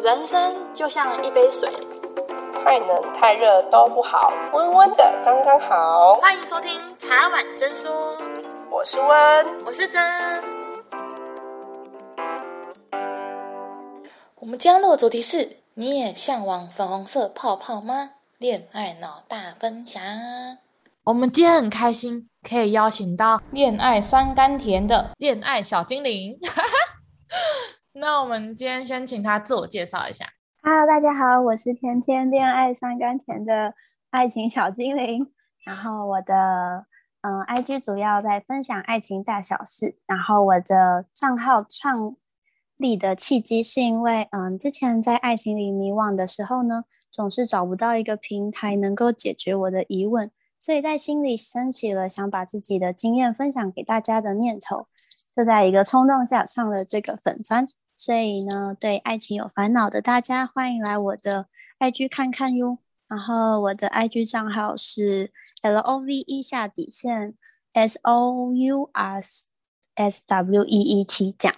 人生就像一杯水，太冷太热都不好，温温的刚刚好。欢迎收听茶碗真说，我是温，我是真。我们今天录的主题是：你也向往粉红色泡泡吗？恋爱脑大分享。我们今天很开心，可以邀请到恋爱酸甘甜的恋爱小精灵。那我们今天先请他自我介绍一下。Hello，大家好，我是甜甜恋爱酸甘甜的爱情小精灵。然后我的嗯，IG 主要在分享爱情大小事。然后我的账号创立的契机是因为嗯，之前在爱情里迷惘的时候呢，总是找不到一个平台能够解决我的疑问，所以在心里升起了想把自己的经验分享给大家的念头。就在一个冲动下创了这个粉专。所以呢，对爱情有烦恼的大家，欢迎来我的 IG 看看哟。然后我的 IG 账号是 L O V E 下底线 S O U R S W E E T 讲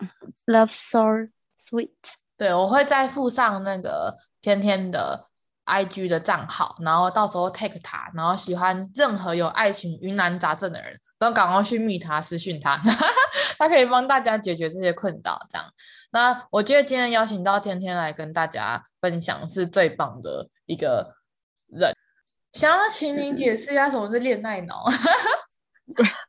，Love so sweet。对，我会再附上那个天天的 IG 的账号，然后到时候 take 他，然后喜欢任何有爱情疑难杂症的人都赶快去密他私讯他，他可以帮大家解决这些困扰，这样。那我觉得今天邀请到天天来跟大家分享是最棒的一个人。想要请你解释一下什么是恋爱脑？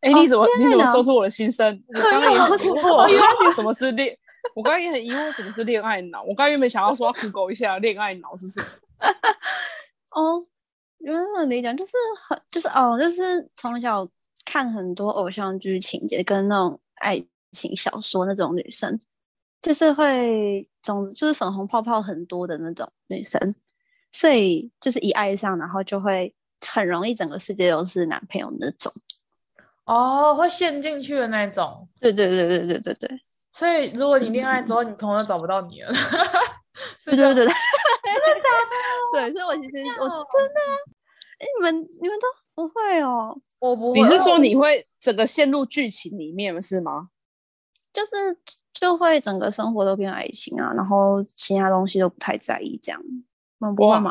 哎、欸，你怎么你怎么说出我的心声？我刚刚也很疑惑，什么是恋？我刚刚也很疑惑，什么是恋爱脑？我刚刚原本想要说要 Google 一下恋爱脑是什么？哦，原本来讲就是很就是哦，就是从小看很多偶像剧情节跟那种爱情小说那种女生。就是会总之就是粉红泡泡很多的那种女生，所以就是一爱上，然后就会很容易整个世界都是男朋友那种。哦，会陷进去的那种。对对对对对对对。所以如果你恋爱之后，你朋友找不到你了。对对对对。对，所以我其实我真的，哎，你们你们都不会哦？我不会。你是说你会整个陷入剧情里面是吗？就是。就会整个生活都变爱情啊，然后其他东西都不太在意，这样，嗯，不会吗？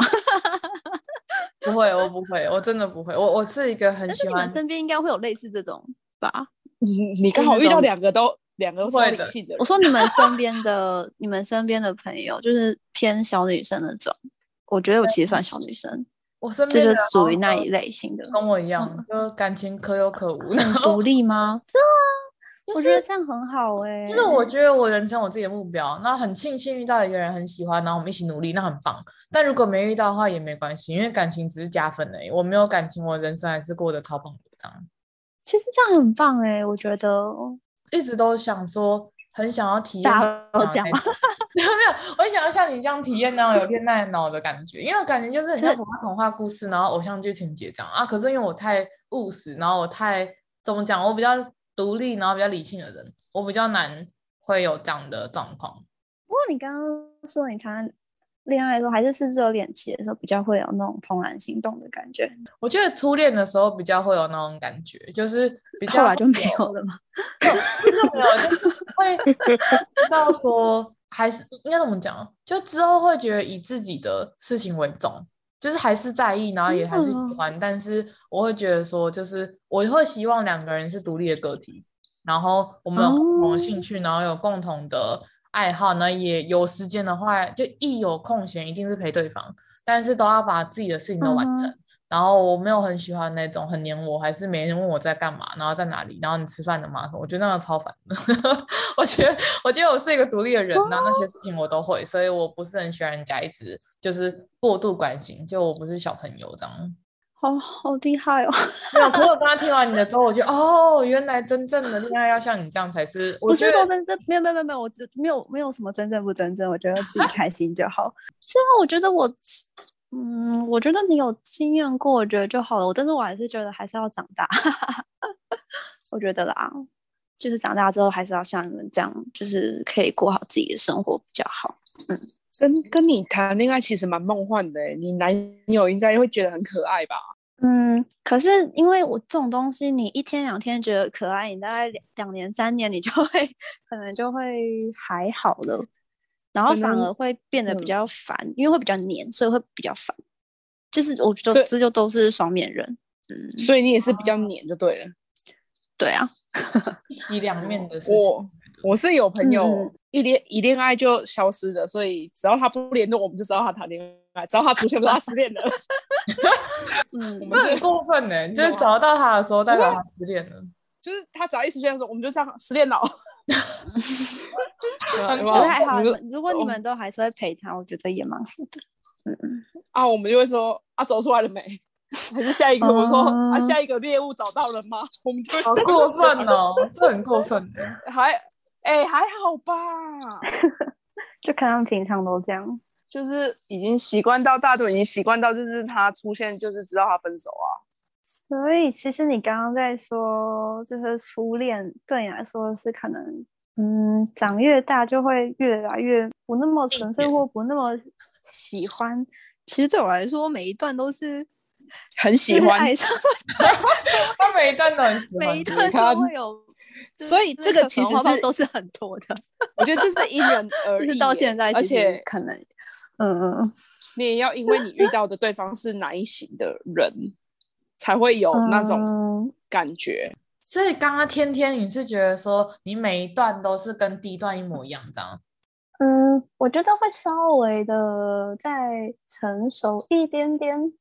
不会，我不会，我真的不会，我我是一个很喜欢。但是你们身边应该会有类似这种吧？你你刚好遇到两个都两个都是理性的。我说你们身 边的你们身边的朋友，就是偏小女生那种。我觉得我其实算小女生，我身边就是属于那一类型的，跟我一样，就感情可有可无，独立吗？这。我觉得这样很好哎、欸，就是我觉得我人生我自己的目标，那很庆幸遇到一个人很喜欢，然后我们一起努力，那很棒。但如果没遇到的话也没关系，因为感情只是加分而已。我没有感情，我人生还是过得超棒的这样。其实这样很棒哎、欸，我觉得一直都想说，很想要体验。大？没有没有，我很想要像你这样体验那种有恋爱脑的感觉，因为感觉就是很像童话童话故事，然后偶像剧情节这样啊。可是因为我太务实，然后我太怎么讲，我比较。独立，然后比较理性的人，我比较难会有这样的状况。不过你刚刚说你谈恋爱的时候，还是是热恋期的时候，比较会有那种怦然心动的感觉。我觉得初恋的时候比较会有那种感觉，就是比较后来就没有了嘛。就是没有，就是会知道说，还是应该怎么讲？就之后会觉得以自己的事情为重。就是还是在意，然后也还是喜欢，但是我会觉得说，就是我会希望两个人是独立的个体，然后我们有共同的兴趣，然后有共同的爱好，呢也有时间的话，就一有空闲一定是陪对方，但是都要把自己的事情都完成。然后我没有很喜欢那种很黏我，还是没人问我在干嘛，然后在哪里，然后你吃饭了吗？什么？我觉得那个超烦的。我觉得，我觉得我是一个独立的人，呐那些事情我都会，所以我不是很喜欢人家一直就是过度关心，就我不是小朋友这样。好好厉害哦！没有，可我刚刚听完你的之后，我觉得哦，原来真正的恋爱要像你这样才是。不是说真正，没有没有没有没有，我只没有没有什么真正不真正，我觉得自己开心就好。虽然我觉得我。嗯，我觉得你有经验过，我觉得就好了。但是我还是觉得还是要长大。我觉得啦，就是长大之后还是要像你们这样，就是可以过好自己的生活比较好。嗯，跟跟你谈恋爱其实蛮梦幻的，你男友应该会觉得很可爱吧？嗯，可是因为我这种东西，你一天两天觉得可爱，你大概两两年三年，你就会可能就会还好了。然后反而会变得比较烦，嗯、因为会比较黏，所以会比较烦。就是我觉得这就都是双面人，嗯，所以你也是比较黏就对了。对啊，一体两面的事情。我我是有朋友一恋一恋爱就消失的，所以只要他不联络，我们就知道他谈恋爱；只要他出现，不知道他失恋了。嗯，我们是很过分呢，就是找到他的时候代表他失恋了，就是他只要一出现的时候，我们就这样失恋了。不太好。如果你们都还是会陪他，我觉得也蛮好的。嗯嗯。啊，我们就会说啊，走出来了没？还是下一个？我说啊，下一个猎物找到了吗？我们就会好过分哦，这很过分。还哎，还好吧？就可能平常都这样，就是已经习惯到大队，已经习惯到就是他出现，就是知道他分手啊。所以其实你刚刚在说，就是初恋对你来说是可能，嗯，长越大就会越来越不那么纯粹，或不那么喜欢。其实对我来说，每一段都是很喜欢，爱上 他每一段都很喜欢，每一段都会有。所以这个其实是都是很多的。我觉得这是因人 而异，就是到现在，而且可能，嗯嗯，你也要因为你遇到的对方是哪一型的人，才会有那种感觉。所以刚刚天天你是觉得说，你每一段都是跟第一段一模一样，这样？嗯，我觉得会稍微的再成熟一点点，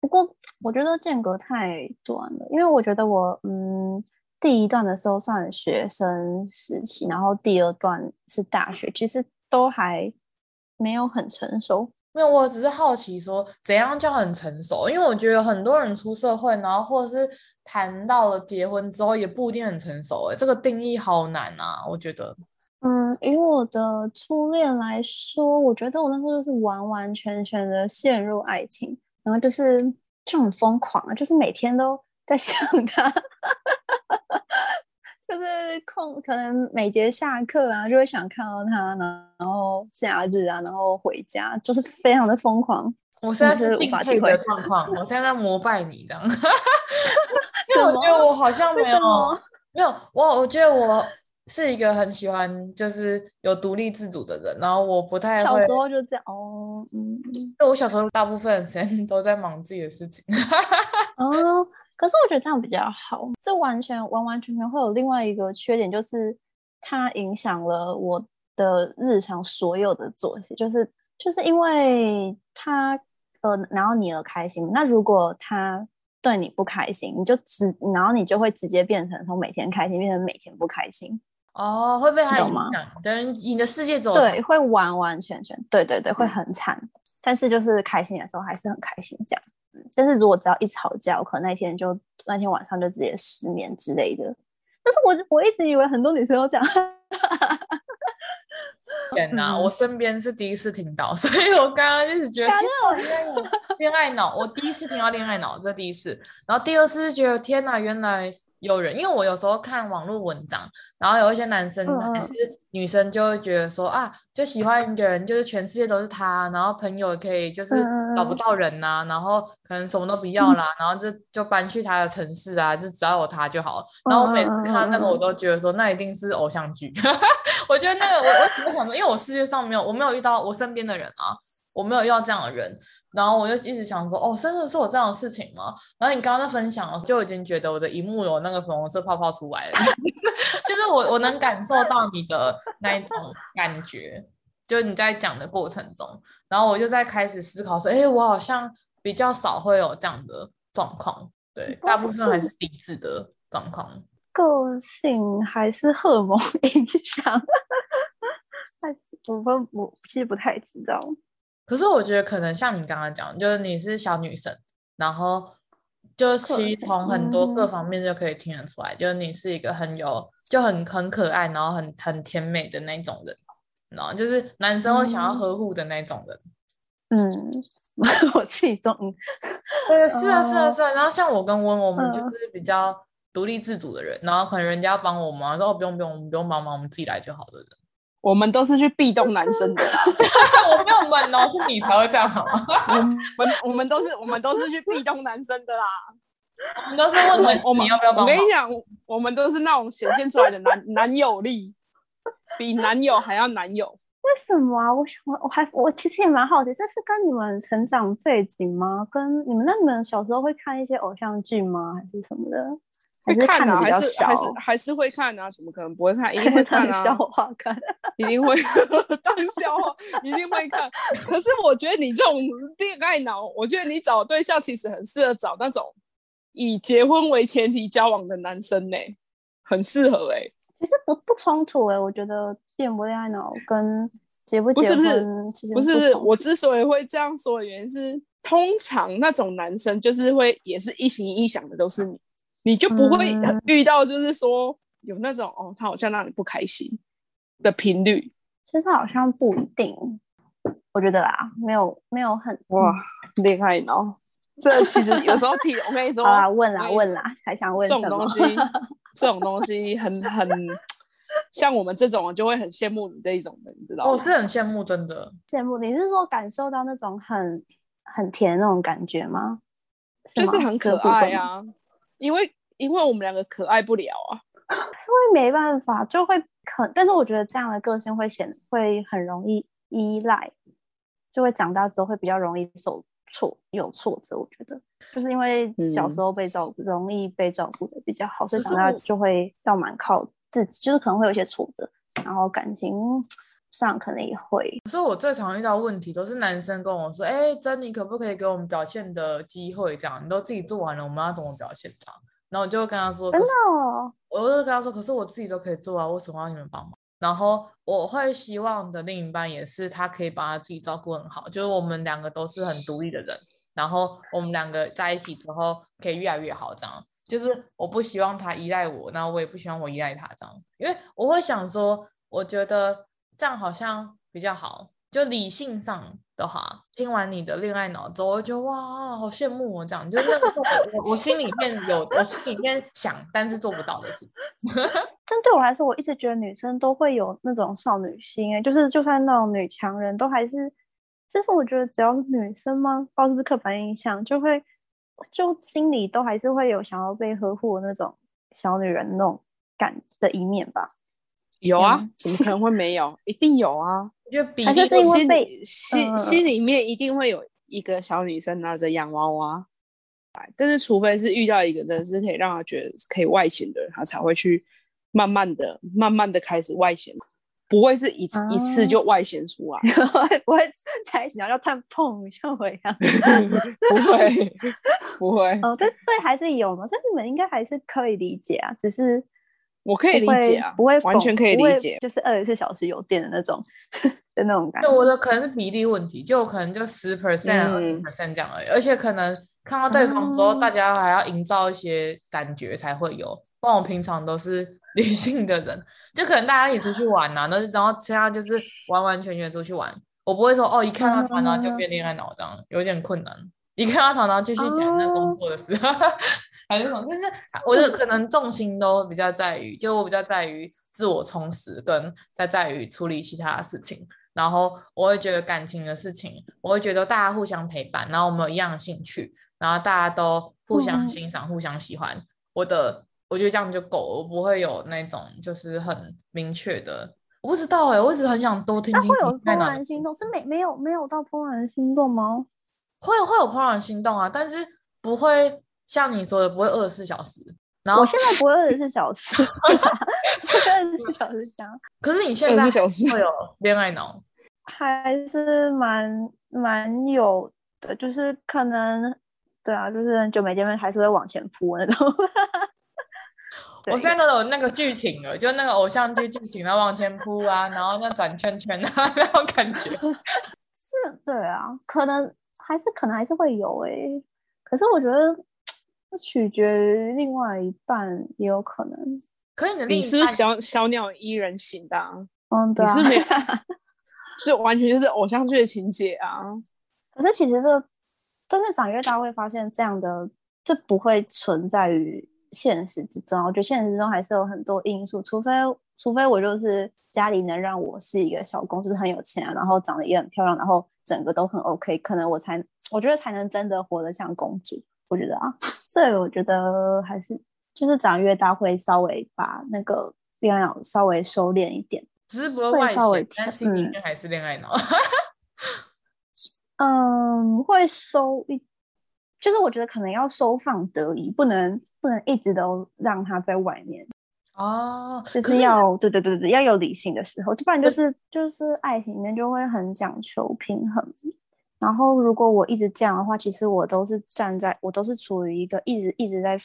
不过我觉得间隔太短了，因为我觉得我嗯第一段的时候算学生时期，然后第二段是大学，其实都还没有很成熟。没有，我只是好奇说怎样叫很成熟，因为我觉得很多人出社会，然后或者是谈到了结婚之后，也不一定很成熟。哎，这个定义好难啊，我觉得。嗯，以我的初恋来说，我觉得我那时候就是完完全全的陷入爱情，然后就是就很疯狂啊，就是每天都在想他，就是空可能每节下课啊，就会想看到他，然后假日啊，然后回家，就是非常的疯狂。我现在是敬佩的状况，我现在在膜拜你这样，因为我觉得我好像没有没有我，我觉得我。是一个很喜欢就是有独立自主的人，然后我不太小时候就这样哦，嗯，就我小时候大部分时间都在忙自己的事情，哦，可是我觉得这样比较好，这完全完完全全会有另外一个缺点，就是它影响了我的日常所有的作息，就是就是因为他呃，然后你而开心，那如果他对你不开心，你就直，然后你就会直接变成从每天开心变成每天不开心。哦，会被他影响，等于你的世界走对，会完完全全，对对对，会很惨。嗯、但是就是开心的时候还是很开心，这样。但是如果只要一吵架，我可能那天就那天晚上就直接失眠之类的。但是我我一直以为很多女生都这样。天哪，嗯、我身边是第一次听到，所以我刚刚就是觉得天哪，原来恋爱脑。我第一次听到恋爱脑，这第一次。然后第二次是觉得天哪，原来。有人，因为我有时候看网络文章，然后有一些男生还是女生就会觉得说、嗯、啊，就喜欢一个人，就是全世界都是他，然后朋友可以就是找不到人呐、啊，嗯、然后可能什么都不要啦，嗯、然后就就搬去他的城市啊，就只要有他就好。然后我每次看那个，我都觉得说那一定是偶像剧。我觉得那个我我只是想说，因为我世界上没有我没有遇到我身边的人啊，我没有遇到这样的人。然后我就一直想说，哦，真的是有这样的事情吗？然后你刚刚在分享，就已经觉得我的荧幕有那个粉红色泡泡出来了，就是我我能感受到你的那一种感觉，就你在讲的过程中，然后我就在开始思考说，哎，我好像比较少会有这样的状况，对，大部分还是理智的状况，个性还是荷尔蒙 影响，还是我不我其实不太知道。可是我觉得可能像你刚刚讲，就是你是小女生，然后就其实从很多各方面就可以听得出来，嗯、就是你是一个很有就很很可爱，然后很很甜美的那种人，然后就是男生会想要呵护的那种人。嗯，我自己中，对，是啊，是啊，是啊。然后像我跟温，我们就是比较独立自主的人，嗯、然后可能人家要帮我忙，说哦不用不用，我们不用帮忙，我们自己来就好的人。我们都是去壁咚男生的啦，我没有闷哦，是你才会这样好吗？我们我们都是我们都是去壁咚男生的啦，我们都是问我，我们要不要帮？我跟你讲，我们都是那种显现出来的男 男友力，比男友还要男友。为什么啊？我想我我还我其实也蛮好奇，这是跟你们成长背景吗？跟你们那你们小时候会看一些偶像剧吗？还是什么的？会看啊，还是还是还是会看啊？怎么可能不会看？一定会看啊！笑话看，一定会当笑话，一定会看。可是我觉得你这种恋爱脑，我觉得你找对象其实很适合找那种以结婚为前提交往的男生呢、欸，很适合哎、欸。其实不不冲突哎、欸，我觉得恋不恋爱脑跟结不结婚不是不是其实不是不是。我之所以会这样说的原因是，通常那种男生就是会也是一心一意想的都是你。你就不会遇到，就是说有那种、嗯、哦，他好像让你不开心的频率。其实好像不一定，我觉得啦，没有没有很哇厉害哦。这其实有时候提，我跟你说啊，问啦问啦，还想问这种东西，这种东西很很像我们这种就会很羡慕你这一种的，你知道吗？我是很羡慕，真的羡慕。你是说感受到那种很很甜的那种感觉吗？是吗就是很可爱啊。因为因为我们两个可爱不了啊，是会没办法，就会可，但是我觉得这样的个性会显会很容易依赖，就会长大之后会比较容易受挫有挫折。我觉得就是因为小时候被照顾，嗯、容易被照顾的比较好，所以长大就会要蛮靠自己，就是可能会有一些挫折，然后感情上可能也会。可是我最常遇到问题都是男生跟我说：“哎、欸，珍妮可不可以给我们表现的机会？这样你都自己做完了，我们要怎么表现？这样？”然后我就跟他说：“真的、哦，我就跟他说，可是我自己都可以做啊，为什么要你们帮忙？”然后我会希望的另一半也是他可以把他自己照顾很好，就是我们两个都是很独立的人，然后我们两个在一起之后可以越来越好。这样就是我不希望他依赖我，然后我也不希望我依赖他这样，因为我会想说，我觉得。这样好像比较好，就理性上的话，听完你的恋爱脑之后，我就哇，好羡慕我这样，就是我，我 心里面有，我心里面想，但是做不到的事情。但对我来说，我一直觉得女生都会有那种少女心，哎，就是就算那种女强人都还是，就是我觉得只要女生吗？不知道是不是刻板印象，就会就心里都还是会有想要被呵护那种小女人那种感的一面吧。有啊，怎么可能会没有？一定有啊！就比例是因为被心心里面一定会有一个小女生拿着洋娃娃，但是除非是遇到一个人是可以让她觉得可以外显的人，她才会去慢慢的、慢慢的开始外显，不会是一次、嗯、一次就外显出来，不会在一起然后要探碰像我一样，不会不会。哦，这所以还是有嘛，所以你们应该还是可以理解啊，只是。我可以理解啊，不会完全可以理解，就是二十四小时有电的那种 的那种感觉。就我的可能是比例问题，就可能就十 percent、二十 percent 这样而已。而且可能看到对方之后，嗯、大家还要营造一些感觉才会有。不然我平常都是 理性的人，就可能大家一起出去玩呐、啊，那然后其他就是完完全全出去玩。我不会说哦，一看到他然后就变恋爱脑这样，有点困难。一看到他然后继续讲那工作的事。嗯还是什么？就是我的可能重心都比较在于，就我比较在于自我充实，跟在在于处理其他的事情。然后我会觉得感情的事情，我会觉得大家互相陪伴，然后我们有一样的兴趣，然后大家都互相欣赏、嗯、互相喜欢。我的我觉得这样就够了，我不会有那种就是很明确的。我不知道哎、欸，我一直很想多听听。会有怦然心动？是没没有没有到怦然心动吗？会会有怦然心动啊，但是不会。像你说的，不会二十四小时。然后我现在不会二十四小时，二十四小时讲。可是你现在会有恋爱脑，还是蛮蛮有的，就是可能对啊，就是很久没见面，还是会往前扑那种。我现在都有那个剧情了，就那个偶像剧剧情，然后往前扑啊，然后那转圈圈啊，那种感觉。是，对啊，可能还是可能还是会有诶、欸，可是我觉得。取决于另外一半，也有可能。可以的，你是不是小小鸟依人型的？嗯，对啊。你是没有，就完全就是偶像剧的情节啊。可是其实这个，真的长越大会发现，这样的这不会存在于现实之中。我觉得现实之中还是有很多因素，除非除非我就是家里能让我是一个小公主，就是很有钱啊，然后长得也很漂亮，然后整个都很 OK，可能我才我觉得才能真的活得像公主。我觉得啊。所以我觉得还是就是长越大会稍微把那个恋爱脑稍微收敛一点。只是不会外显，但心里面还是恋爱脑。嗯，会收一，就是我觉得可能要收放得宜，不能不能一直都让他在外面。哦，就是要对对对对，要有理性的时候，不然就是就是爱情里面就会很讲求平衡。然后如果我一直这样的话，其实我都是站在我都是处于一个一直一直在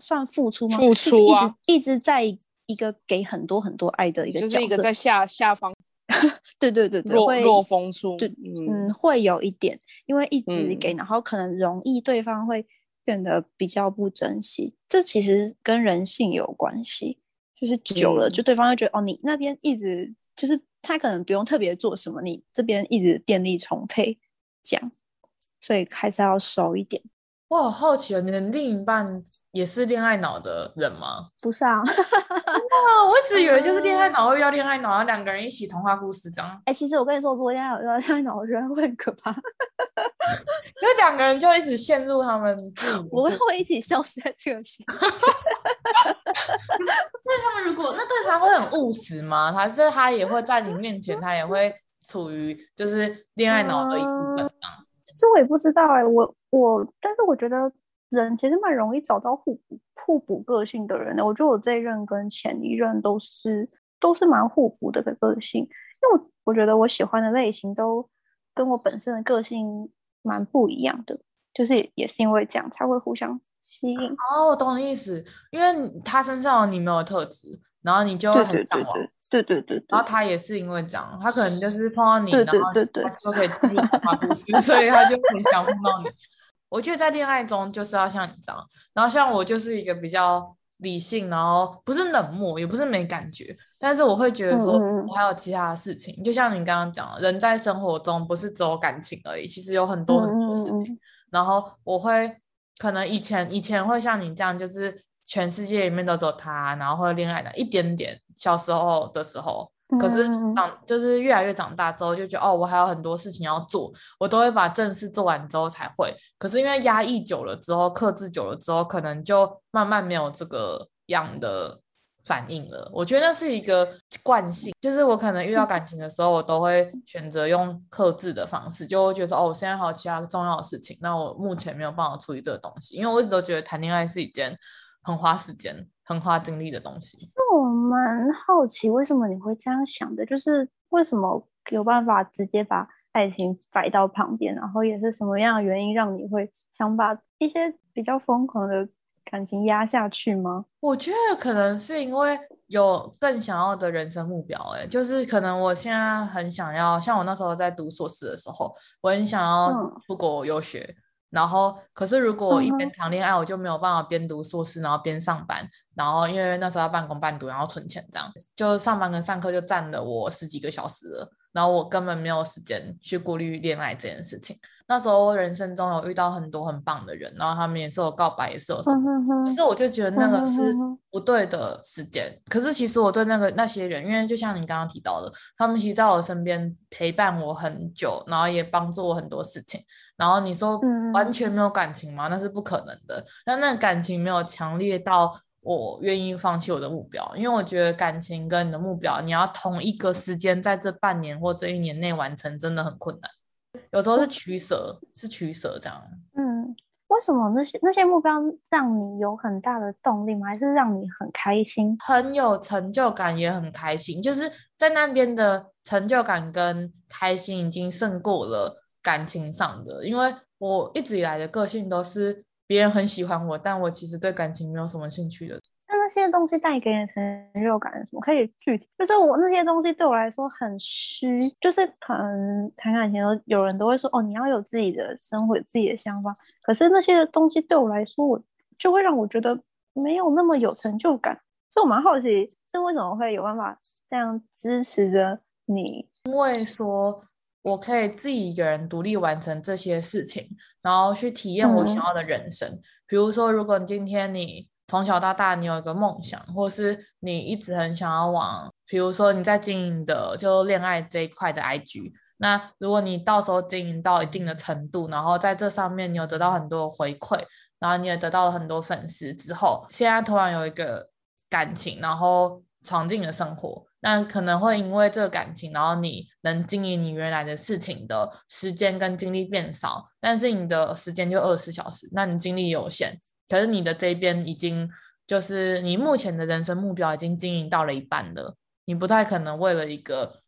算付出吗？付出啊，一直一直在一个给很多很多爱的一个就是一个在下下方。对对对对，弱弱风处。对，嗯，会有一点，因为一直给，嗯、然后可能容易对方会变得比较不珍惜。这其实跟人性有关系。就是久了，就对方会觉得、嗯、哦，你那边一直就是他可能不用特别做什么，你这边一直电力充沛，这样，所以还是要熟一点。我好好奇哦，你的另一半也是恋爱脑的人吗？不是啊，哇，我一直以为就是恋爱脑会遇到恋爱脑，然后两个人一起童话故事这样。哎、欸，其实我跟你说，如果恋爱脑遇到恋爱脑，我觉得会很可怕，因为两个人就一直陷入他们自己，我们会一起消失在这个世界。那他们如果那对方会很务实吗？还是他也会在你面前，他也会处于就是恋爱脑的一部分啊？其实我也不知道哎、欸，我我，但是我觉得人其实蛮容易找到互补互补个性的人的。我觉得我这一任跟前一任都是都是蛮互补的个性，因为我我觉得我喜欢的类型都跟我本身的个性蛮不一样的，就是也是因为这样才会互相。吸引哦，我懂你意思，因为他身上有你没有特质，然后你就会很向往。对对对，对对对，然后他也是因为这样，他可能就是碰到你，然后他就可以进入童话故事，所以他就很想碰到你。我觉得在恋爱中就是要像你这样，然后像我就是一个比较理性，然后不是冷漠，也不是没感觉，但是我会觉得说我还有其他的事情，嗯、就像你刚刚讲，人在生活中不是只有感情而已，其实有很多很多事情，嗯、然后我会。可能以前以前会像你这样，就是全世界里面都只有他，然后会恋爱的一点点。小时候的时候，可是长就是越来越长大之后，就觉得哦，我还有很多事情要做，我都会把正事做完之后才会。可是因为压抑久了之后，克制久了之后，可能就慢慢没有这个样的。反应了，我觉得那是一个惯性，就是我可能遇到感情的时候，我都会选择用克制的方式，就会觉得哦，我现在还有其他重要的事情，那我目前没有办法处理这个东西，因为我一直都觉得谈恋爱是一件很花时间、很花精力的东西。那我蛮好奇，为什么你会这样想的？就是为什么有办法直接把爱情摆到旁边，然后也是什么样的原因让你会想把一些比较疯狂的？感情压下去吗？我觉得可能是因为有更想要的人生目标，哎，就是可能我现在很想要，像我那时候在读硕士的时候，我很想要出国游学，嗯、然后可是如果我一边谈恋爱，我就没有办法边读硕士，然后边上班，然后因为那时候要半工半读，然后存钱这样，就上班跟上课就占了我十几个小时了，然后我根本没有时间去顾虑恋爱这件事情。那时候人生中有遇到很多很棒的人，然后他们也是有告白，也是有什么，可是我就觉得那个是不对的时间。可是其实我对那个那些人，因为就像你刚刚提到的，他们其实在我身边陪伴我很久，然后也帮助我很多事情。然后你说完全没有感情吗？那是不可能的。但那感情没有强烈到我愿意放弃我的目标，因为我觉得感情跟你的目标，你要同一个时间在这半年或这一年内完成，真的很困难。有时候是取舍，是取舍这样。嗯，为什么那些那些目标让你有很大的动力吗？还是让你很开心？很有成就感，也很开心。就是在那边的成就感跟开心已经胜过了感情上的。因为我一直以来的个性都是别人很喜欢我，但我其实对感情没有什么兴趣的。那那些东西带给你成就感是什么？可以具体？就是我那些东西对我来说很虚，就是可能谈感情的时候有人都会说哦，你要有自己的生活，有自己的想法。可是那些东西对我来说，我就会让我觉得没有那么有成就感。所以我蛮好奇，是为什么会有办法这样支持着你？因为说我可以自己一个人独立完成这些事情，然后去体验我想要的人生。嗯、比如说，如果今天你。从小到大，你有一个梦想，或是你一直很想要往，比如说你在经营的就恋爱这一块的 IG，那如果你到时候经营到一定的程度，然后在这上面你有得到很多回馈，然后你也得到了很多粉丝之后，现在突然有一个感情，然后闯进了生活，那可能会因为这个感情，然后你能经营你原来的事情的时间跟精力变少，但是你的时间就二十小时，那你精力有限，可是你的这边已经就是你目前的人生目标已经经营到了一半了，你不太可能为了一个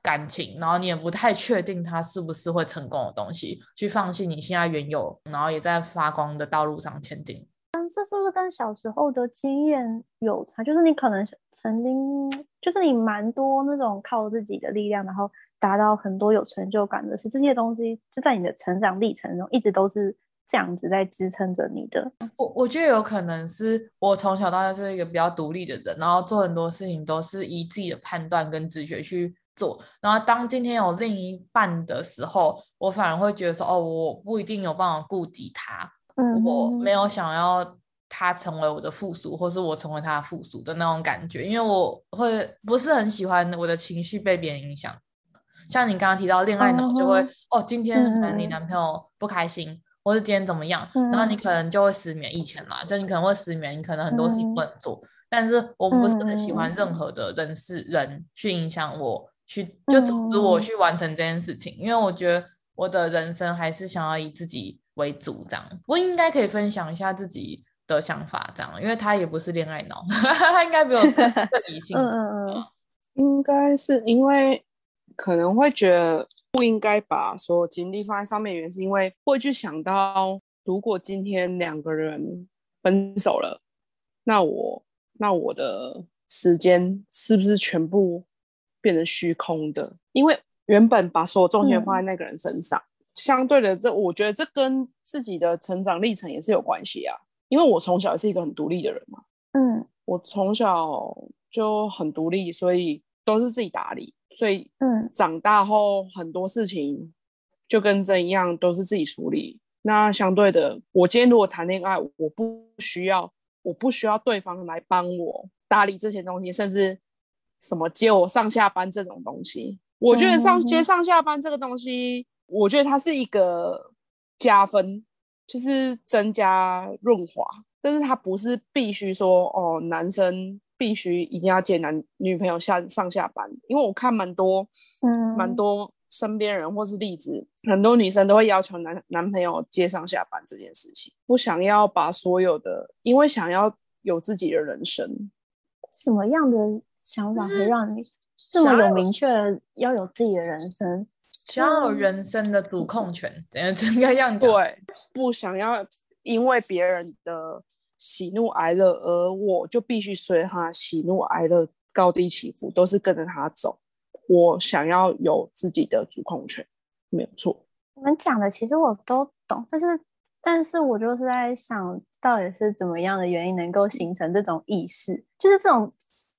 感情，然后你也不太确定它是不是会成功的东西，去放弃你现在原有，然后也在发光的道路上前进。但这是不是跟小时候的经验有差？就是你可能曾经，就是你蛮多那种靠自己的力量，然后达到很多有成就感的事，这些东西就在你的成长历程中一直都是这样子在支撑着你的。我我觉得有可能是我从小到大是一个比较独立的人，然后做很多事情都是以自己的判断跟直觉去做。然后当今天有另一半的时候，我反而会觉得说，哦，我不一定有办法顾及他。嗯，我没有想要他成为我的附属，或是我成为他的附属的那种感觉，因为我会不是很喜欢我的情绪被别人影响。像你刚刚提到恋爱脑，就会、嗯、哦，今天可能你男朋友不开心，嗯、或是今天怎么样，然后你可能就会失眠。以前啦，就你可能会失眠，你可能很多事情不能做。嗯、但是我不是很喜欢任何的人事人去影响我，去就阻止我去完成这件事情，因为我觉得我的人生还是想要以自己。为主，这样我应该可以分享一下自己的想法，这样，因为他也不是恋爱脑，他应该没有更理 性。嗯嗯嗯，应该是因为可能会觉得不应该把所有精力放在上面，原因是因为会去想到，如果今天两个人分手了，那我那我的时间是不是全部变成虚空的？因为原本把所有重心放在那个人身上。嗯相对的，这我觉得这跟自己的成长历程也是有关系啊。因为我从小也是一个很独立的人嘛，嗯，我从小就很独立，所以都是自己打理。所以，嗯，长大后很多事情就跟这一样，都是自己处理。那相对的，我今天如果谈恋爱，我不需要，我不需要对方来帮我打理这些东西，甚至什么接我上下班这种东西。我觉得上接上下班这个东西。我觉得它是一个加分，就是增加润滑，但是它不是必须说哦，男生必须一定要接男女朋友下上下班，因为我看蛮多，嗯，蛮多身边人或是例子，很多女生都会要求男男朋友接上下班这件事情，不想要把所有的，因为想要有自己的人生。什么样的想法会让你这么有明确要有自己的人生？想要有人生的主控权，等下应该这样讲。对，不想要因为别人的喜怒哀乐，而我就必须随他喜怒哀乐高低起伏，都是跟着他走。我想要有自己的主控权，没有错。你们讲的其实我都懂，但是但是我就是在想到底是怎么样的原因能够形成这种意识，就是这种，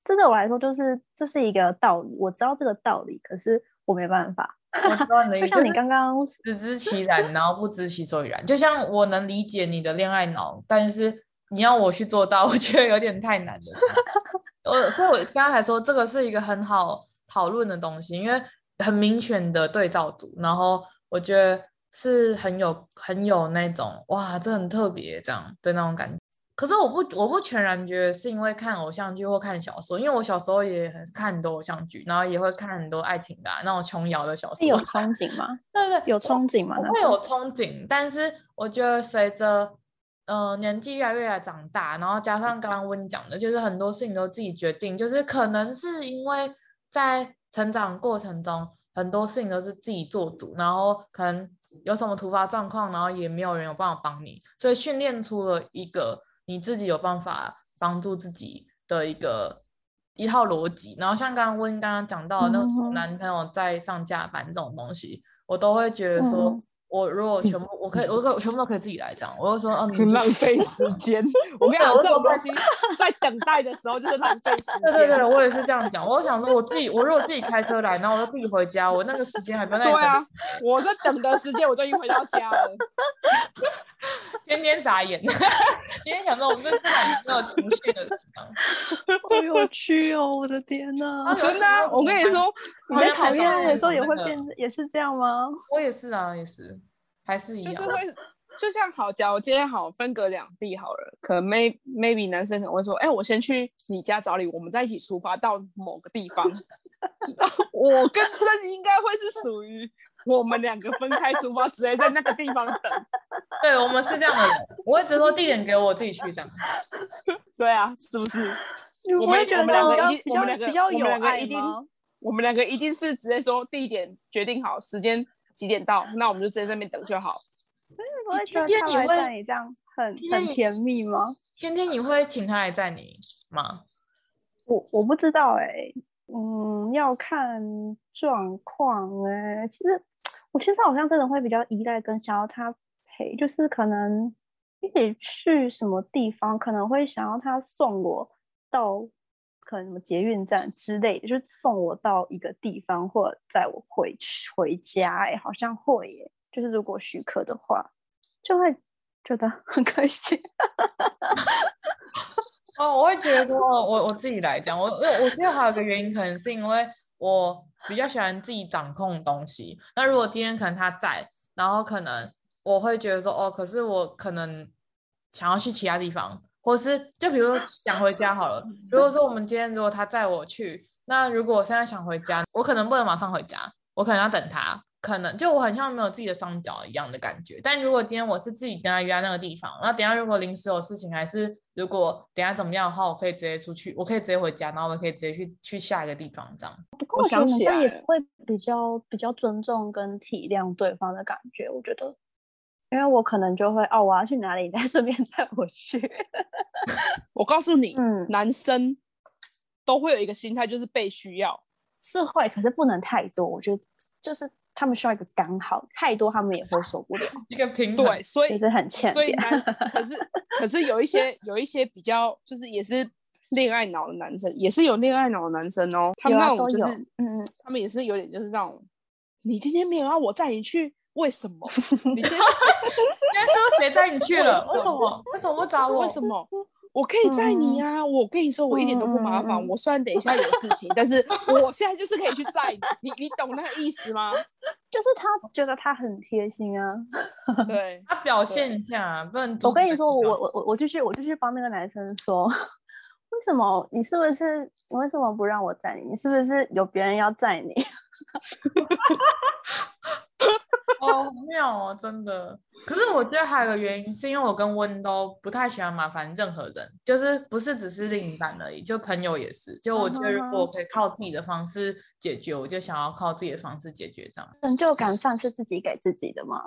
这对我来说就是这是一个道理，我知道这个道理，可是我没办法。我知道你的意思，就像你刚刚只知其然，然后不知其所以然。就像我能理解你的恋爱脑，但是你要我去做到，我觉得有点太难了。我所以，我刚才说这个是一个很好讨论的东西，因为很明显的对照组，然后我觉得是很有很有那种哇，这很特别这样的那种感觉。可是我不我不全然觉得是因为看偶像剧或看小说，因为我小时候也很看很多偶像剧，然后也会看很多爱情的、啊、那种琼瑶的小说。有憧憬吗？对对，有憧憬吗？会有憧憬，但是我觉得随着呃年纪越来越来长大，然后加上刚刚温讲的，就是很多事情都自己决定，就是可能是因为在成长过程中很多事情都是自己做主，然后可能有什么突发状况，然后也没有人有办法帮你，所以训练出了一个。你自己有办法帮助自己的一个一套逻辑，然后像刚刚温刚刚讲到的那种男朋友在上下班这种东西，我都会觉得说。我如果全部我可以，我可我全部都可以自己来这样。我就说，嗯，很浪费时间。我跟你讲，这种东西在等待的时候就是浪费时间。对对对，我也是这样讲。我想说，我自己，我如果自己开车来，然后我就自己回家，我那个时间还不在。对啊，我在等的时间，我就已经回到家了。天天傻眼。今天想说，我们这是没有情绪的地方。好有趣哦！我的天哪，真的，我跟你说，你在讨厌的时候也会变，也是这样吗？我也是啊，也是。还是一样，就是会就像好，假如今天好分隔两地好了，可能 may maybe 男生可能会说，哎、欸，我先去你家找你，我们再一起出发到某个地方。我跟真应该会是属于我们两个分开出发，直接在那个地方等。对，我们是这样的人，我会直说地点给我自己去这样。对啊，是不是？我们我们两个一，我们两个比较有爱一定，我们两个一定是直接说地点决定好，时间几点到，那我们就直接在那边等就好。天天你会这样很很甜蜜吗？天天你会请他来载你吗？我我不知道哎、欸，嗯，要看状况哎。其实我其实好像真的会比较依赖跟想要他陪，就是可能一起去什么地方，可能会想要他送我到可能什么捷运站之类的，就是送我到一个地方或载我回去回家哎，好像会耶，就是如果许可的话。就会觉得很开心。哦，我会觉得我我自己来讲，我我我觉得还有一个原因，可能是因为我比较喜欢自己掌控东西。那如果今天可能他在，然后可能我会觉得说，哦，可是我可能想要去其他地方，或是就比如说想回家好了。如果说我们今天如果他载我去，那如果我现在想回家，我可能不能马上回家，我可能要等他。可能就我很像没有自己的双脚一样的感觉，但如果今天我是自己跟他约在那个地方，那等下如果临时有事情，还是如果等下怎么样的话，我可以直接出去，我可以直接回家，然后我可以直接去去下一个地方这样。不过我想起来也会比较比较尊重跟体谅对方的感觉，我觉得，因为我可能就会哦，我要去哪里，再顺便载我去。我告诉你，嗯，男生都会有一个心态，就是被需要，是会，可是不能太多，我觉得就是。他们需要一个刚好，太多他们也会受不了。一个平对，所以就是很欠。所以男，可是可是有一些有一些比较，就是也是恋爱脑的男生，也是有恋爱脑的男生哦。他们那种就是，嗯嗯，他们也是有点就是那种，你今天没有让我载你去，为什么？你今天说谁带你去了？为什么？为什么不找我？为什么？我可以载你啊！嗯、我跟你说，我一点都不麻烦。嗯、我虽然等一下有事情，但是我现在就是可以去载你。你你懂那个意思吗？就是他觉得他很贴心啊。对，他表现一下，不能。我跟你说，我我我我就去，我就去帮那个男生说，为什么你是不是？你为什么不让我载你？你是不是有别人要载你？哦，妙哦，真的。可是我觉得还有个原因，是因为我跟温都不太喜欢麻烦任何人，就是不是只是另一半而已，就朋友也是。就我觉得如果我可以靠自己的方式解决，我就想要靠自己的方式解决这样。成就感算是自己给自己的吗？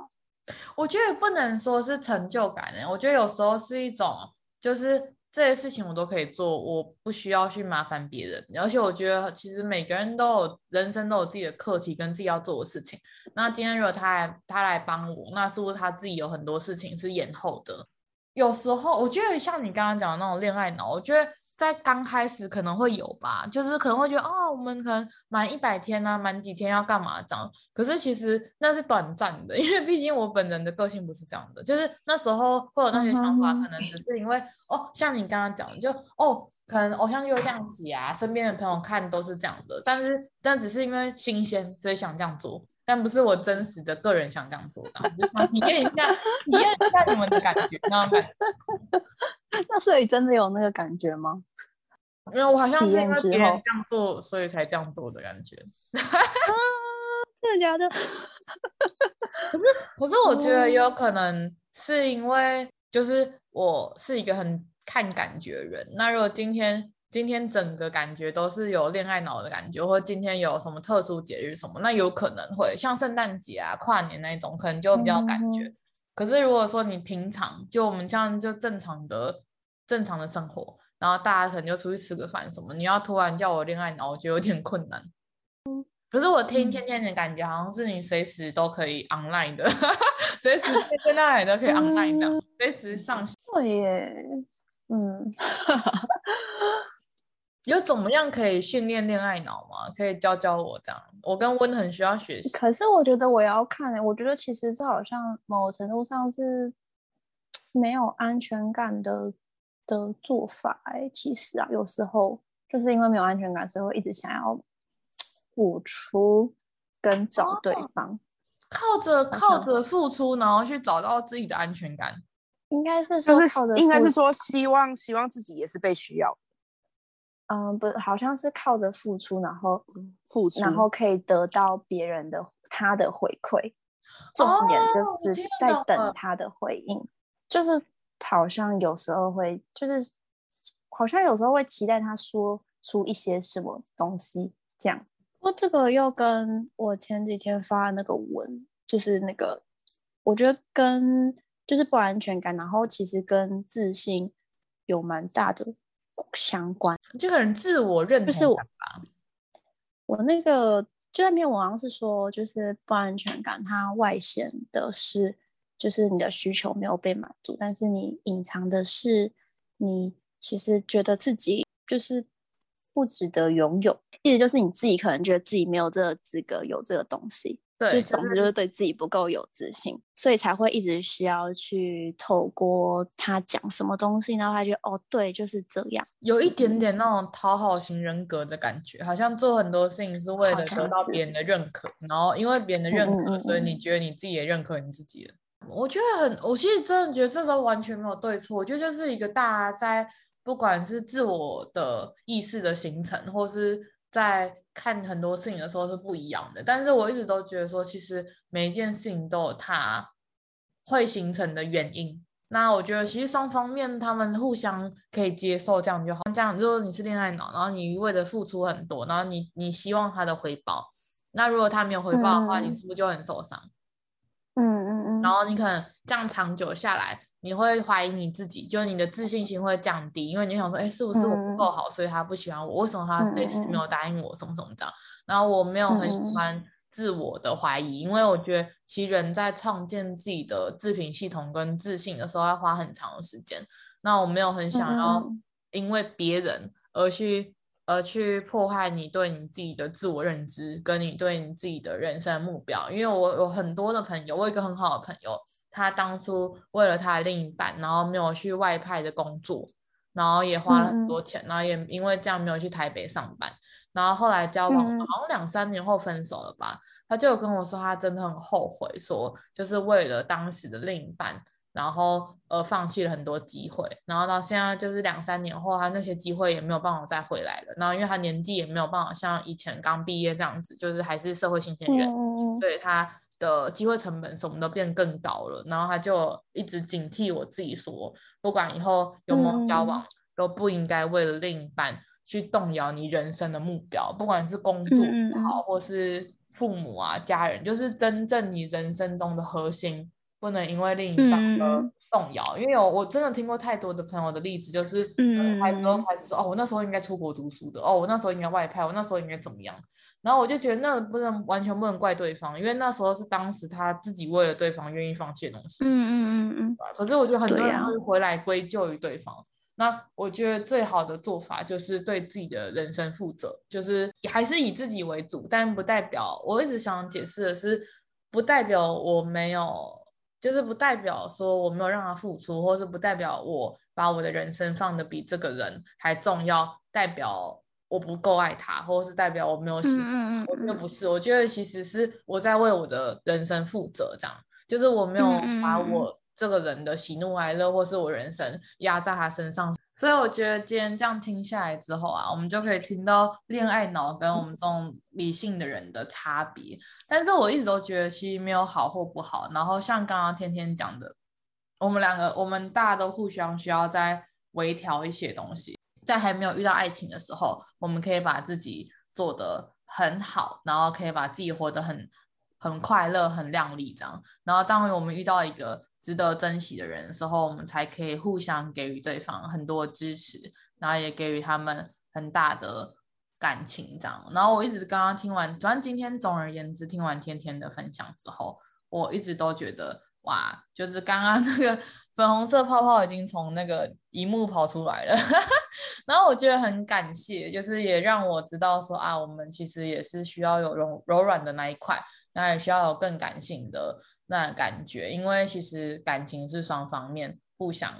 我觉得不能说是成就感诶，我觉得有时候是一种就是。这些事情我都可以做，我不需要去麻烦别人。而且我觉得，其实每个人都有人生都有自己的课题跟自己要做的事情。那今天如果他来他来帮我，那是不是他自己有很多事情是延后的？有时候我觉得像你刚刚讲的那种恋爱脑，我觉得。在刚开始可能会有吧，就是可能会觉得哦，我们可能满一百天啊，满几天要干嘛这样。可是其实那是短暂的，因为毕竟我本人的个性不是这样的。就是那时候会有那些想法，可能只是因为哦，像你刚刚讲的，就哦，可能偶像剧这样子啊，身边的朋友看都是这样的。但是但只是因为新鲜，所以想这样做，但不是我真实的个人想这样做，这样子想体验一下，体验一下你们的感觉，那种感觉。那所以真的有那个感觉吗？没有，我好像是因为别人这样做，所以才这样做的感觉。啊，真的假的？可是，可是我觉得有可能是因为，就是我是一个很看感觉的人。那如果今天今天整个感觉都是有恋爱脑的感觉，或者今天有什么特殊节日什么，那有可能会像圣诞节啊、跨年那种，可能就比较感觉。嗯、可是如果说你平常就我们这样就正常的正常的生活。然后大家可能就出去吃个饭什么，你要突然叫我恋爱脑，我觉得有点困难。嗯，可是我听天天的感觉，好像是你随时都可以 online 的，随时在那里都可以 online 这样，随时上线。对耶，嗯，有怎么样可以训练恋爱脑吗？可以教教我这样，我跟温很需要学习。可是我觉得我要看诶，我觉得其实这好像某程度上是没有安全感的。的做法哎，其实啊，有时候就是因为没有安全感，所以会一直想要付出跟找对方。靠着靠着付出，然后去找到自己的安全感。应该是说应该是说希望希望自己也是被需要。嗯，不，好像是靠着付出，然后付出，然后可以得到别人的他的回馈。重点就是在等他的回应，哦、就是好像有时候会，就是好像有时候会期待他说出一些什么东西，这样。不过这个又跟我前几天发的那个文，就是那个，我觉得跟就是不安全感，然后其实跟自信有蛮大的相关，就可能自我认同就是我，我那个就那篇文章是说，就是不安全感，它外显的是就是你的需求没有被满足，但是你隐藏的是你其实觉得自己就是。不值得拥有，意思就是你自己可能觉得自己没有这个资格有这个东西，对，就总之就是对自己不够有自信，所以才会一直需要去透过他讲什么东西，然后他觉得哦，对，就是这样，有一点点那种讨好型人格的感觉，好像做很多事情是为了得到别人的认可，然后因为别人的认可，所以你觉得你自己也认可你自己了。我觉得很，我其实真的觉得这都完全没有对错，我觉得就是一个大家在。不管是自我的意识的形成，或是在看很多事情的时候是不一样的。但是我一直都觉得说，其实每一件事情都有它会形成的原因。那我觉得其实双方面他们互相可以接受，这样就好。这样就是你是恋爱脑，然后你一味的付出很多，然后你你希望他的回报。那如果他没有回报的话，嗯、你是不是就很受伤？嗯嗯嗯。然后你可能这样长久下来。你会怀疑你自己，就是你的自信心会降低，因为你想说，哎，是不是我不够好，所以他不喜欢我？为什么他这次没有答应我？什么什么这样？然后我没有很喜欢自我的怀疑，因为我觉得其实人在创建自己的自评系统跟自信的时候要花很长的时间。那我没有很想要因为别人而去而去破坏你对你自己的自我认知，跟你对你自己的人生目标。因为我有很多的朋友，我有一个很好的朋友。他当初为了他的另一半，然后没有去外派的工作，然后也花了很多钱，嗯、然后也因为这样没有去台北上班，然后后来交往好像两三年后分手了吧。嗯、他就跟我说，他真的很后悔，说就是为了当时的另一半，然后呃放弃了很多机会，然后到现在就是两三年后，他那些机会也没有办法再回来了。然后因为他年纪也没有办法像以前刚毕业这样子，就是还是社会新鲜人，嗯、所以他。的机会成本什么都变更高了，然后他就一直警惕我自己说，不管以后有没有交往，嗯、都不应该为了另一半去动摇你人生的目标，不管是工作也好，或是父母啊、家人，就是真正你人生中的核心，不能因为另一半而动摇，因为有我真的听过太多的朋友的例子，就是嗯，孩子都开始说哦，我那时候应该出国读书的，哦，我那时候应该外派，我那时候应该怎么样？然后我就觉得那不能完全不能怪对方，因为那时候是当时他自己为了对方愿意放弃的东西。嗯嗯嗯嗯。可是我觉得很多人会回来归咎于对方。对啊。那我觉得最好的做法就是对自己的人生负责，就是还是以自己为主，但不代表我一直想解释的是，不代表我没有。就是不代表说我没有让他付出，或是不代表我把我的人生放的比这个人还重要，代表我不够爱他，或是代表我没有喜欢。嗯嗯，我觉得不是，我觉得其实是我在为我的人生负责，这样就是我没有把我这个人的喜怒哀乐，或是我人生压在他身上。所以我觉得今天这样听下来之后啊，我们就可以听到恋爱脑跟我们这种理性的人的差别。但是我一直都觉得其实没有好或不好。然后像刚刚天天讲的，我们两个我们大家都互相需要再微调一些东西。在还没有遇到爱情的时候，我们可以把自己做得很好，然后可以把自己活得很很快乐、很亮丽这样。然后当我们遇到一个值得珍惜的人的时候，我们才可以互相给予对方很多支持，然后也给予他们很大的感情，这样。然后我一直刚刚听完，反正今天总而言之听完天天的分享之后，我一直都觉得哇，就是刚刚那个 粉红色泡泡已经从那个荧幕跑出来了，然后我觉得很感谢，就是也让我知道说啊，我们其实也是需要有柔柔软的那一块。那也需要有更感性的那感觉，因为其实感情是双方面互相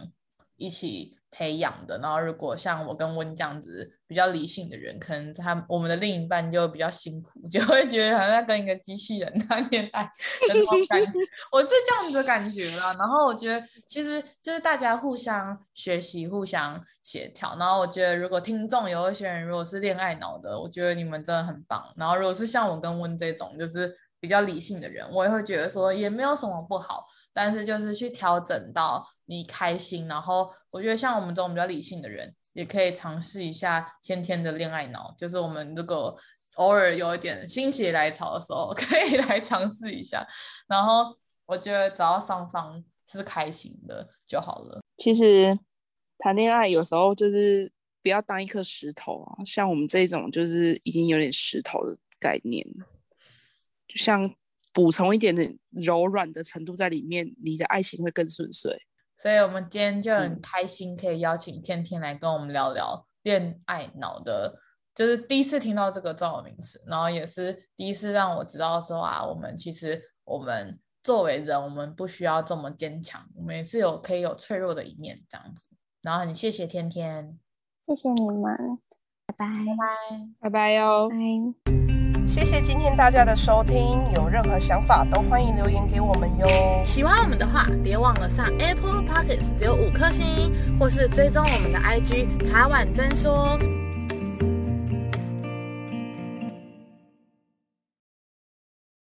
一起培养的。然后如果像我跟温这样子比较理性的人，可能他我们的另一半就比较辛苦，就会觉得好像跟一个机器人谈恋爱的那种感觉。我是这样子的感觉啦。然后我觉得其实就是大家互相学习、互相协调。然后我觉得如果听众有一些人如果是恋爱脑的，我觉得你们真的很棒。然后如果是像我跟温这种就是。比较理性的人，我也会觉得说也没有什么不好，但是就是去调整到你开心。然后我觉得像我们这种比较理性的人，也可以尝试一下天天的恋爱脑，就是我们如果偶尔有一点心血来潮的时候，可以来尝试一下。然后我觉得只要双方是开心的就好了。其实谈恋爱有时候就是不要当一颗石头啊，像我们这种就是已经有点石头的概念。像补充一点的柔软的程度在里面，你的爱情会更顺遂。所以，我们今天就很开心可以邀请天天来跟我们聊聊恋爱脑的，就是第一次听到这个专有名词，然后也是第一次让我知道说啊，我们其实我们作为人，我们不需要这么坚强，我们也是有可以有脆弱的一面这样子。然后很谢谢天天，谢谢你们，拜拜拜拜拜拜哟。拜。谢谢今天大家的收听，有任何想法都欢迎留言给我们哟。喜欢我们的话，别忘了上 Apple Podcast 留五颗星，或是追踪我们的 IG 茶碗真说。